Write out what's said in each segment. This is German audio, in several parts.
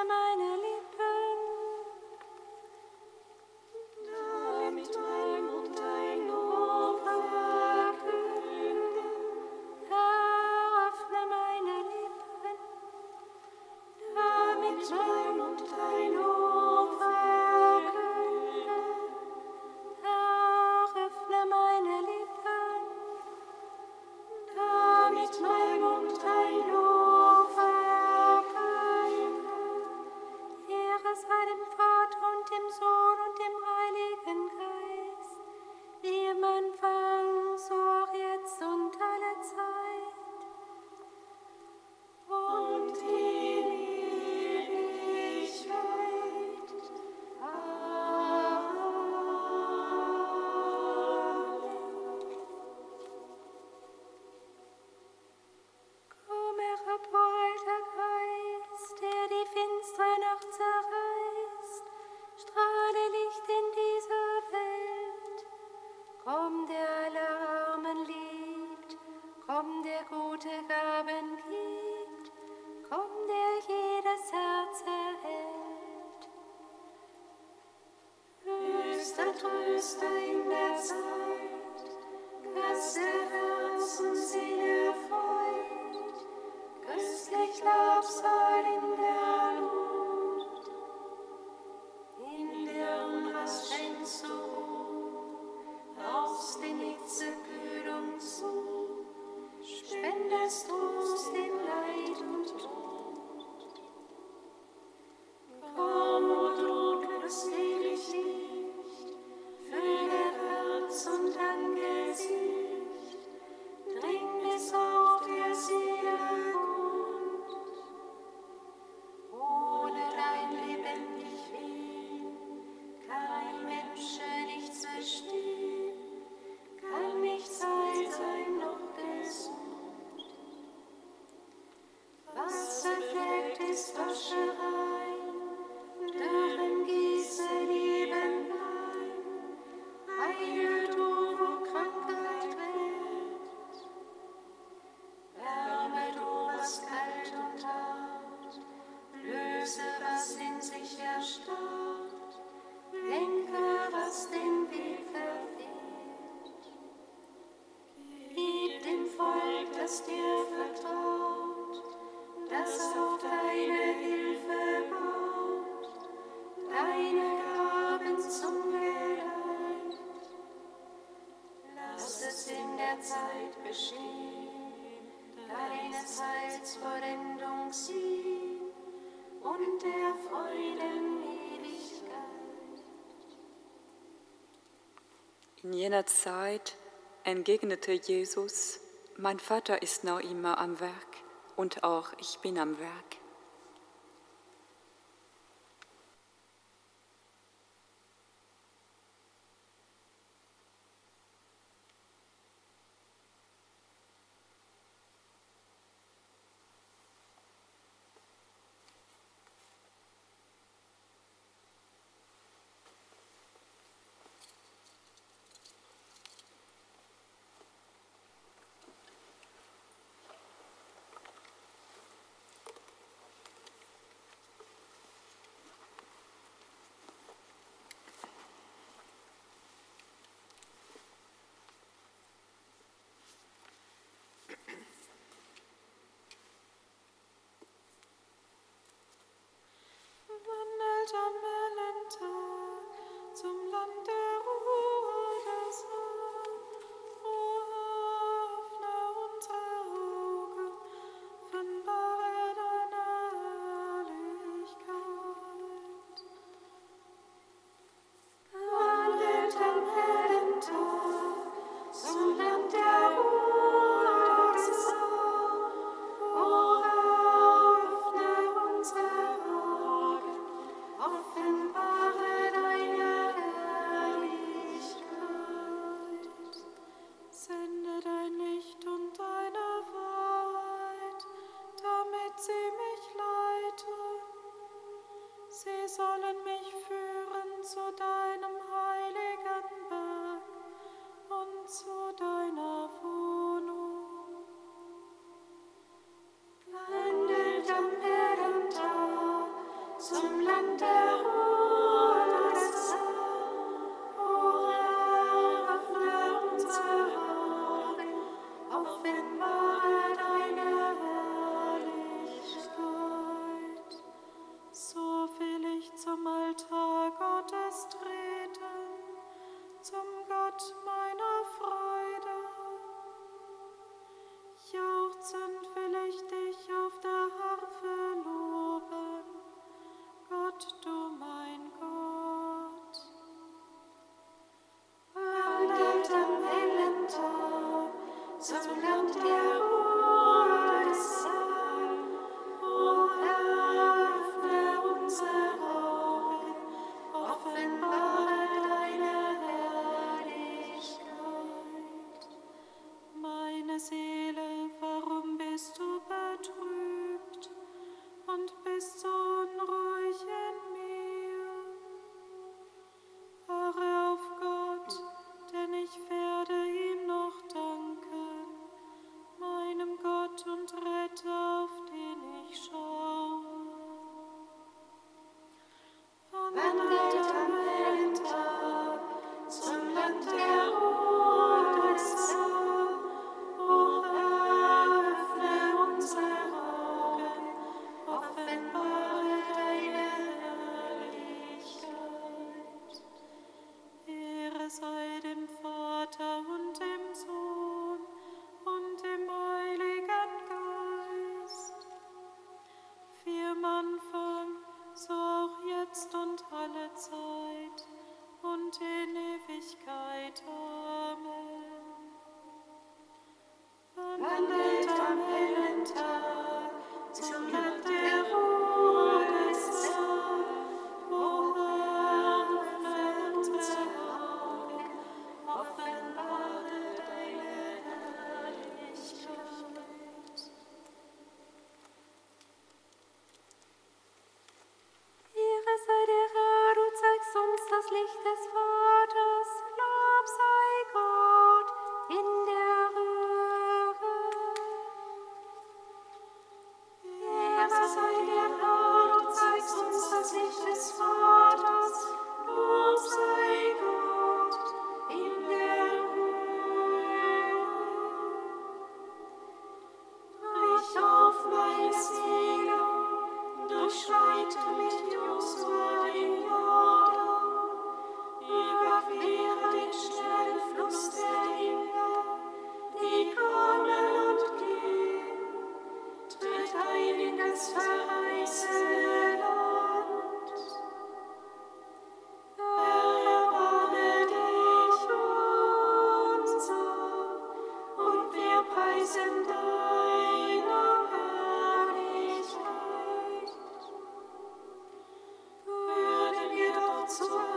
In jener Zeit entgegnete Jesus, mein Vater ist noch immer am Werk und auch ich bin am Werk. to. Christmas.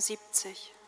77.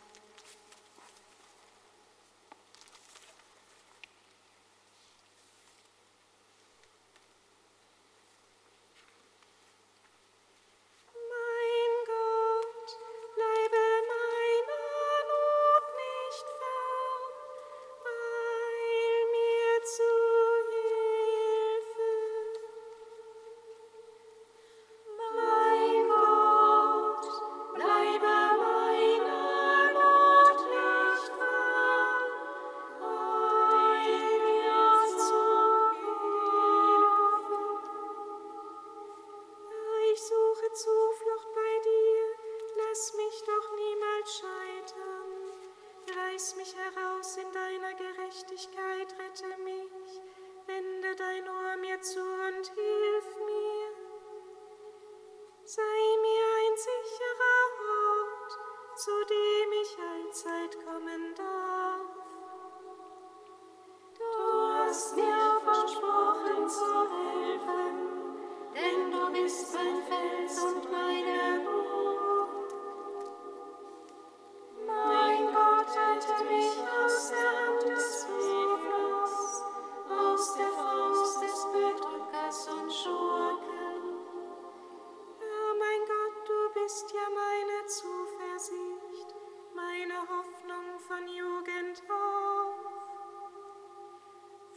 deine Hoffnung von Jugend auf.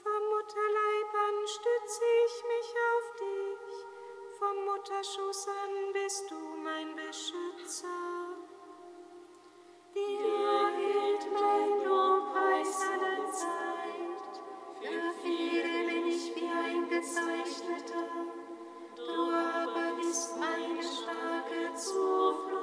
Vom Mutterleib an stütze ich mich auf dich, vom Mutterschuss an bist du mein Beschützer. Dir gilt mein Lobpreis alle Zeit, für viele bin ich wie ein Gezeichneter, du aber bist meine starke Zuflucht.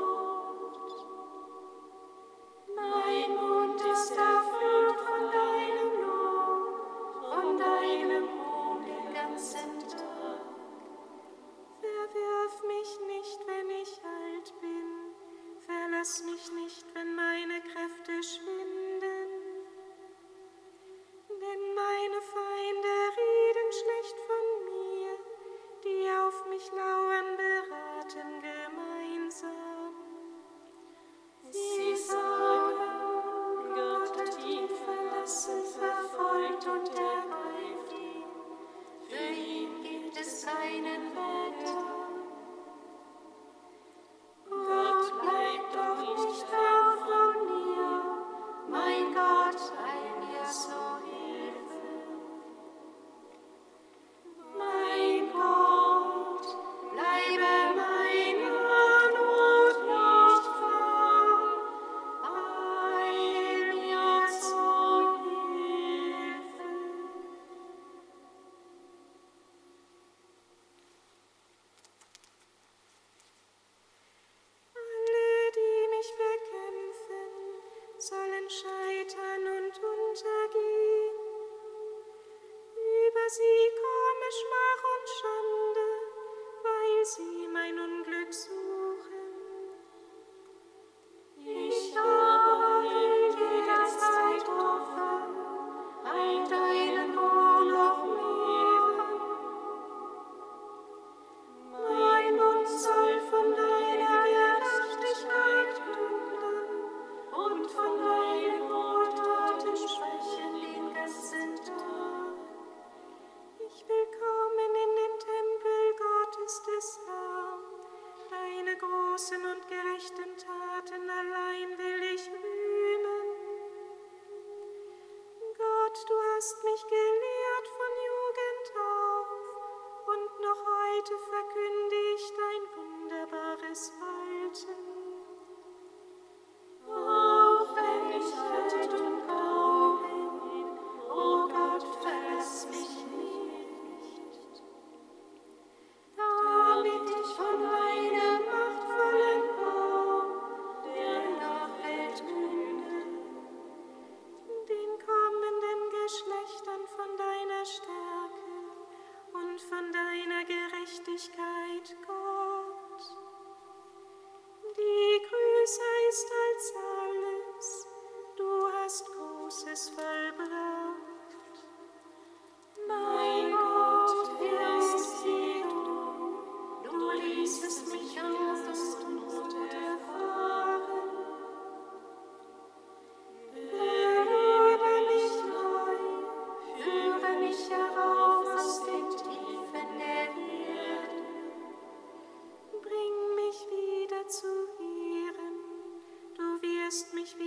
lässt mich wieder.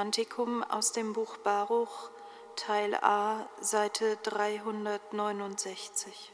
Kantikum aus dem Buch Baruch, Teil A, Seite 369.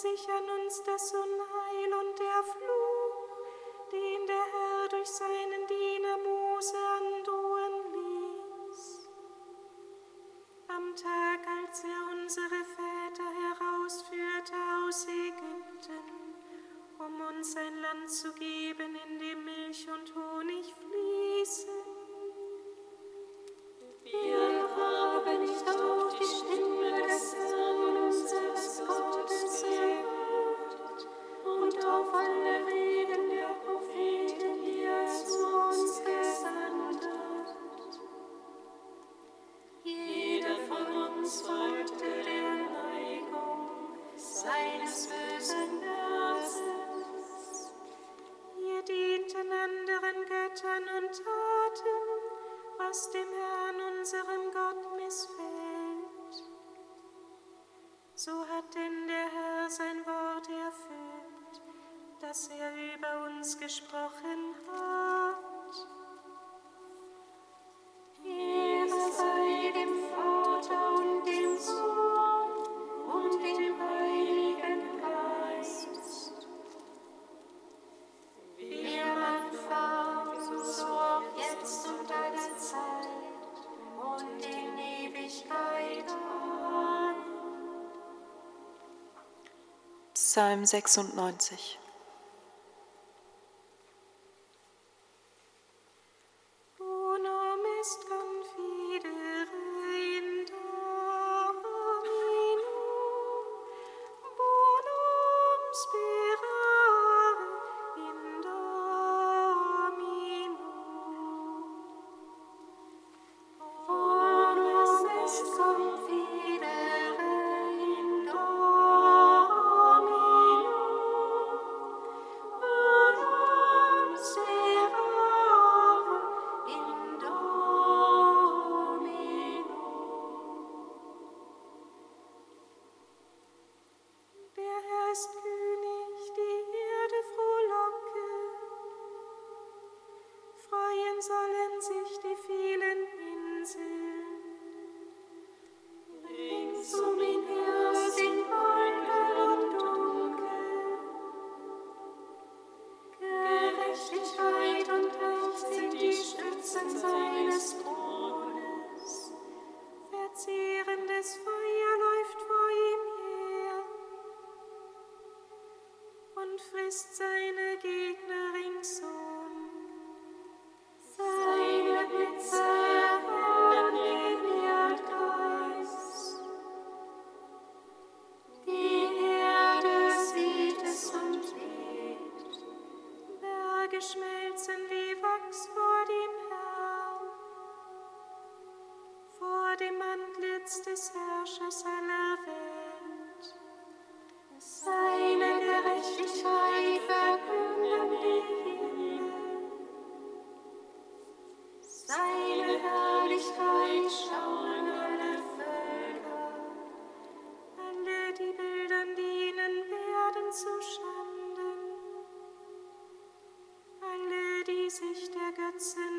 sichern uns das Unheil und der Fluch, den der Herr durch seinen Diener Mose androhen ließ. Am Tag, als er unsere Väter herausführte aus Ägypten, um uns ein Land zu geben, gesprochen hat. Psalm 96 ist der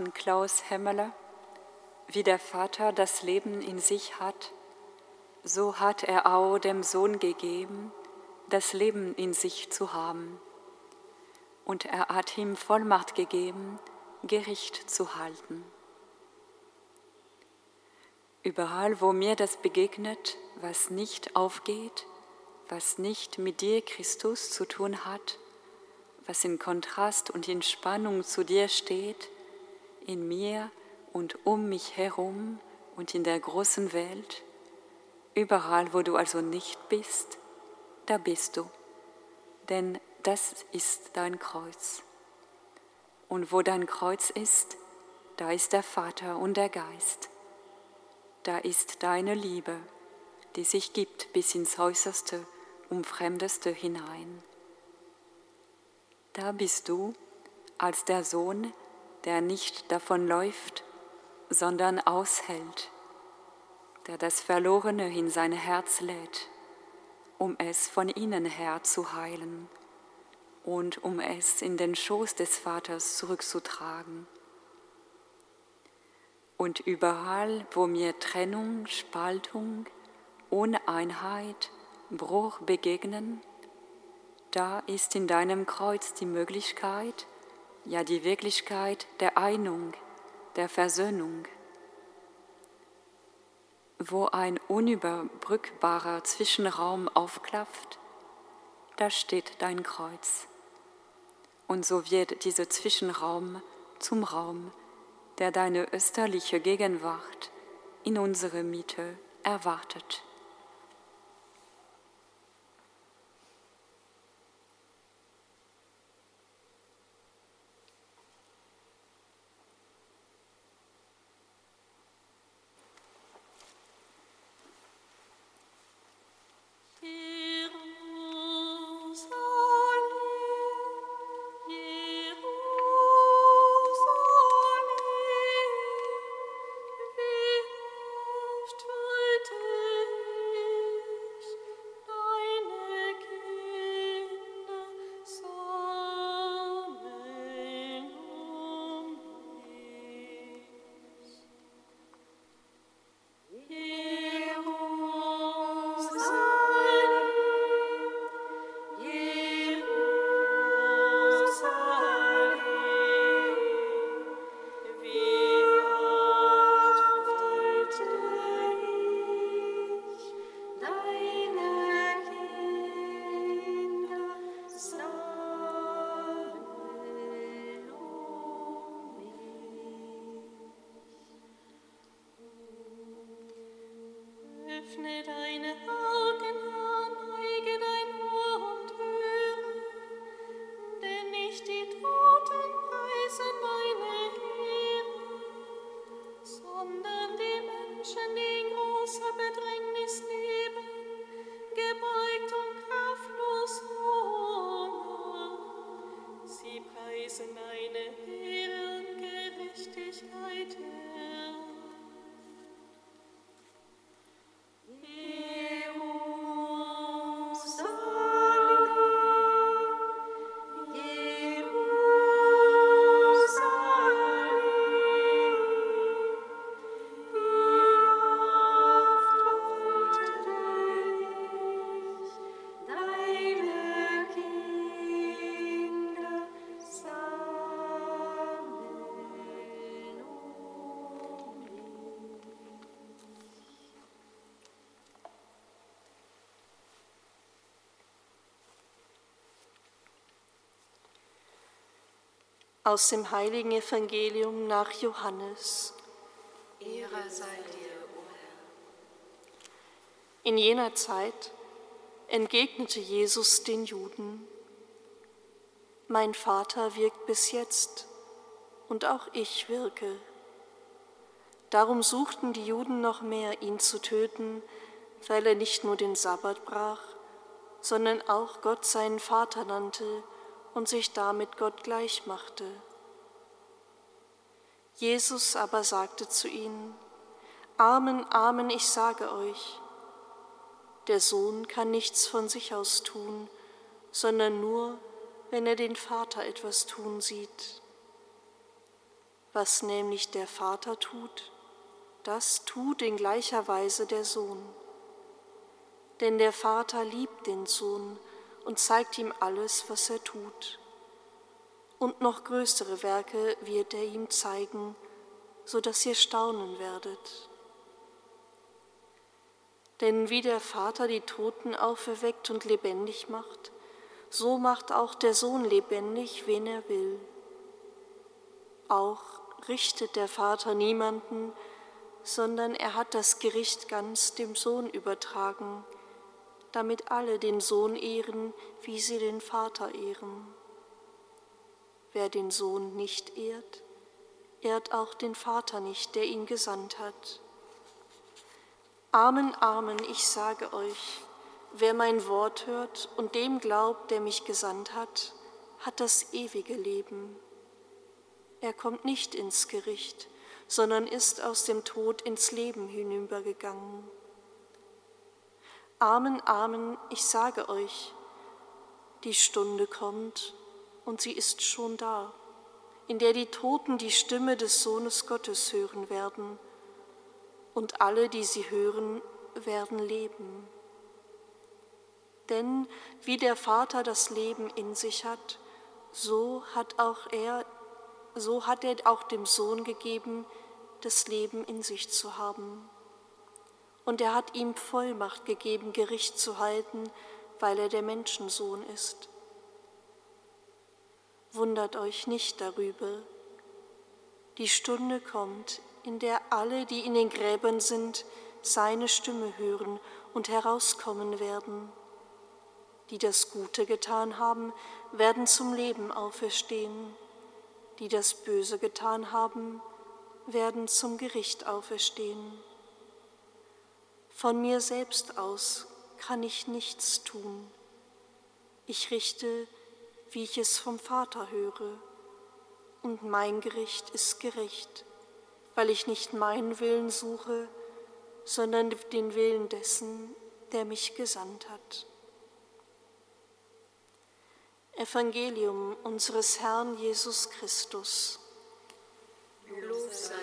von Klaus Hemmeler. Wie der Vater das Leben in sich hat, so hat er auch dem Sohn gegeben, das Leben in sich zu haben. Und er hat ihm Vollmacht gegeben, Gericht zu halten. Überall, wo mir das begegnet, was nicht aufgeht, was nicht mit dir, Christus, zu tun hat, was in Kontrast und in Spannung zu dir steht, in mir und um mich herum und in der großen Welt, überall, wo du also nicht bist, da bist du, denn das ist dein Kreuz. Und wo dein Kreuz ist, da ist der Vater und der Geist. Da ist deine Liebe, die sich gibt bis ins Äußerste, umfremdeste hinein. Da bist du als der Sohn, der nicht davonläuft, sondern aushält, der das Verlorene in sein Herz lädt, um es von innen her zu heilen und um es in den Schoß des Vaters zurückzutragen. Und überall, wo mir Trennung, Spaltung, Uneinheit, Bruch begegnen, da ist in deinem Kreuz die Möglichkeit, ja die Wirklichkeit der Einung, der Versöhnung. Wo ein unüberbrückbarer Zwischenraum aufklafft, da steht dein Kreuz. Und so wird dieser Zwischenraum zum Raum, der deine österliche Gegenwart in unsere Mitte erwartet. Aus dem heiligen Evangelium nach Johannes. Ehre sei dir, o Herr. In jener Zeit entgegnete Jesus den Juden, Mein Vater wirkt bis jetzt und auch ich wirke. Darum suchten die Juden noch mehr, ihn zu töten, weil er nicht nur den Sabbat brach, sondern auch Gott seinen Vater nannte und sich damit Gott gleich machte. Jesus aber sagte zu ihnen, Amen, Amen, ich sage euch, der Sohn kann nichts von sich aus tun, sondern nur, wenn er den Vater etwas tun sieht. Was nämlich der Vater tut, das tut in gleicher Weise der Sohn. Denn der Vater liebt den Sohn und zeigt ihm alles, was er tut. Und noch größere Werke wird er ihm zeigen, so dass ihr staunen werdet. Denn wie der Vater die Toten auferweckt und lebendig macht, so macht auch der Sohn lebendig, wen er will. Auch richtet der Vater niemanden, sondern er hat das Gericht ganz dem Sohn übertragen, damit alle den Sohn ehren, wie sie den Vater ehren. Wer den Sohn nicht ehrt, ehrt auch den Vater nicht, der ihn gesandt hat. Amen, Amen, ich sage euch, wer mein Wort hört und dem glaubt, der mich gesandt hat, hat das ewige Leben. Er kommt nicht ins Gericht, sondern ist aus dem Tod ins Leben hinübergegangen. Amen, Amen, ich sage euch, die Stunde kommt und sie ist schon da, in der die Toten die Stimme des Sohnes Gottes hören werden und alle, die sie hören, werden leben. Denn wie der Vater das Leben in sich hat, so hat auch er, so hat er auch dem Sohn gegeben, das Leben in sich zu haben. Und er hat ihm Vollmacht gegeben, Gericht zu halten, weil er der Menschensohn ist. Wundert euch nicht darüber. Die Stunde kommt, in der alle, die in den Gräbern sind, seine Stimme hören und herauskommen werden. Die das Gute getan haben, werden zum Leben auferstehen. Die das Böse getan haben, werden zum Gericht auferstehen. Von mir selbst aus kann ich nichts tun. Ich richte, wie ich es vom Vater höre, und mein Gericht ist gerecht weil ich nicht meinen Willen suche, sondern den Willen dessen, der mich gesandt hat. Evangelium unseres Herrn Jesus Christus. Lob sei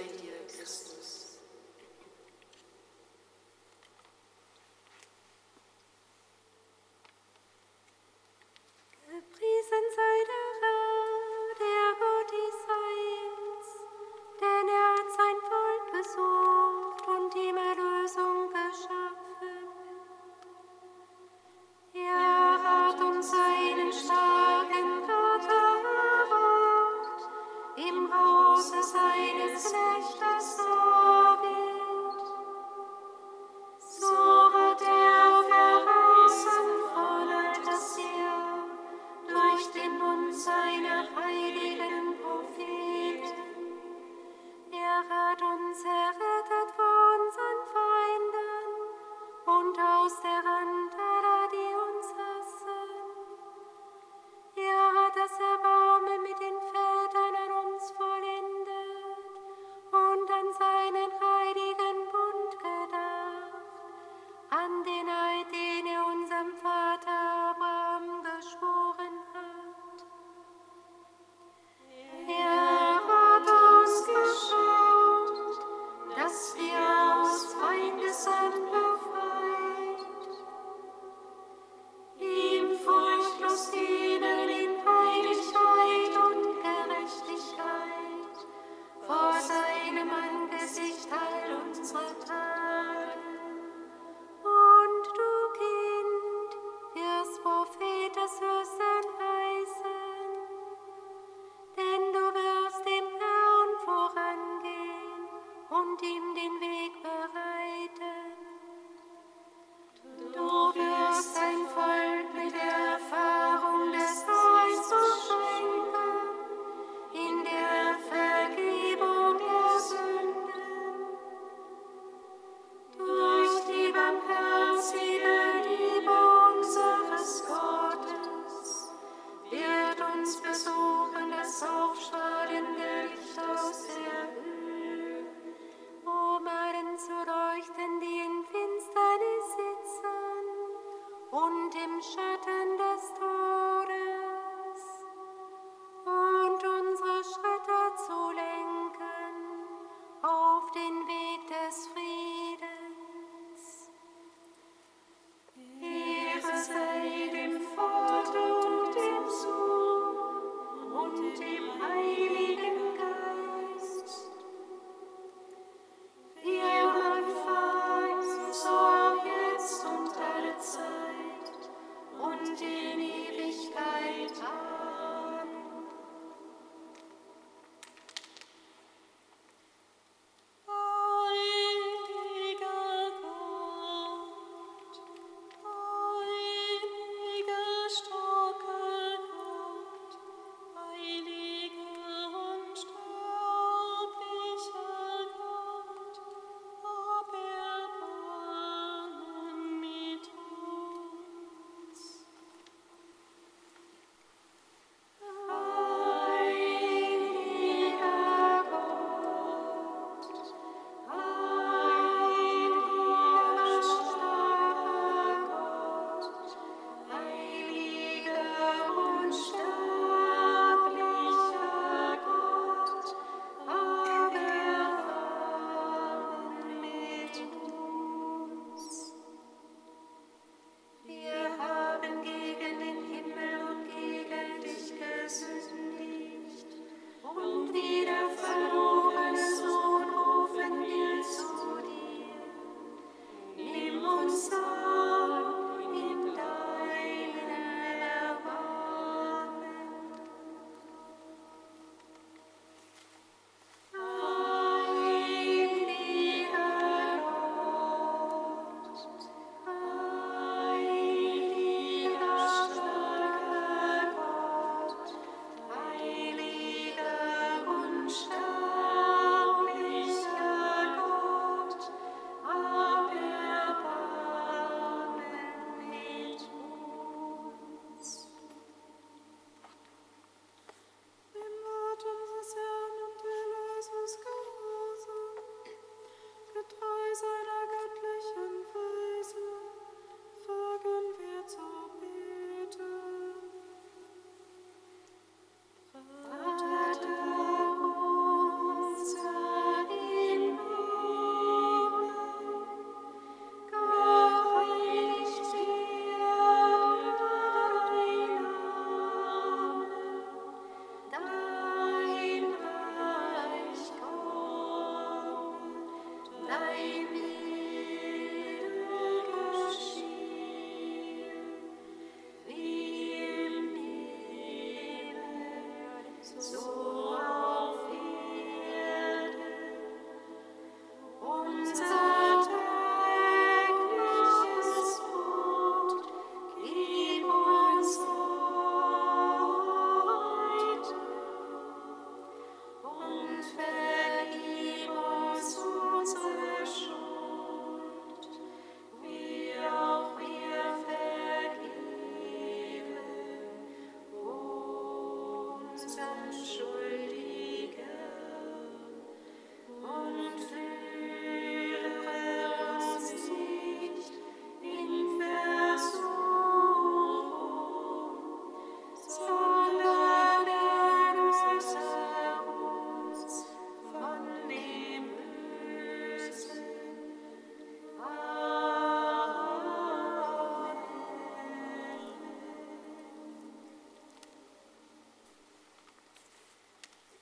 Schatten des Todes,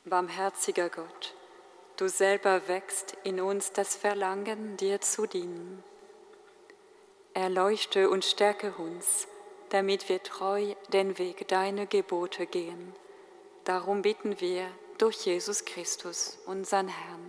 Barmherziger Gott, du selber wächst in uns das Verlangen, dir zu dienen. Erleuchte und stärke uns, damit wir treu den Weg deiner Gebote gehen. Darum bitten wir durch Jesus Christus, unseren Herrn.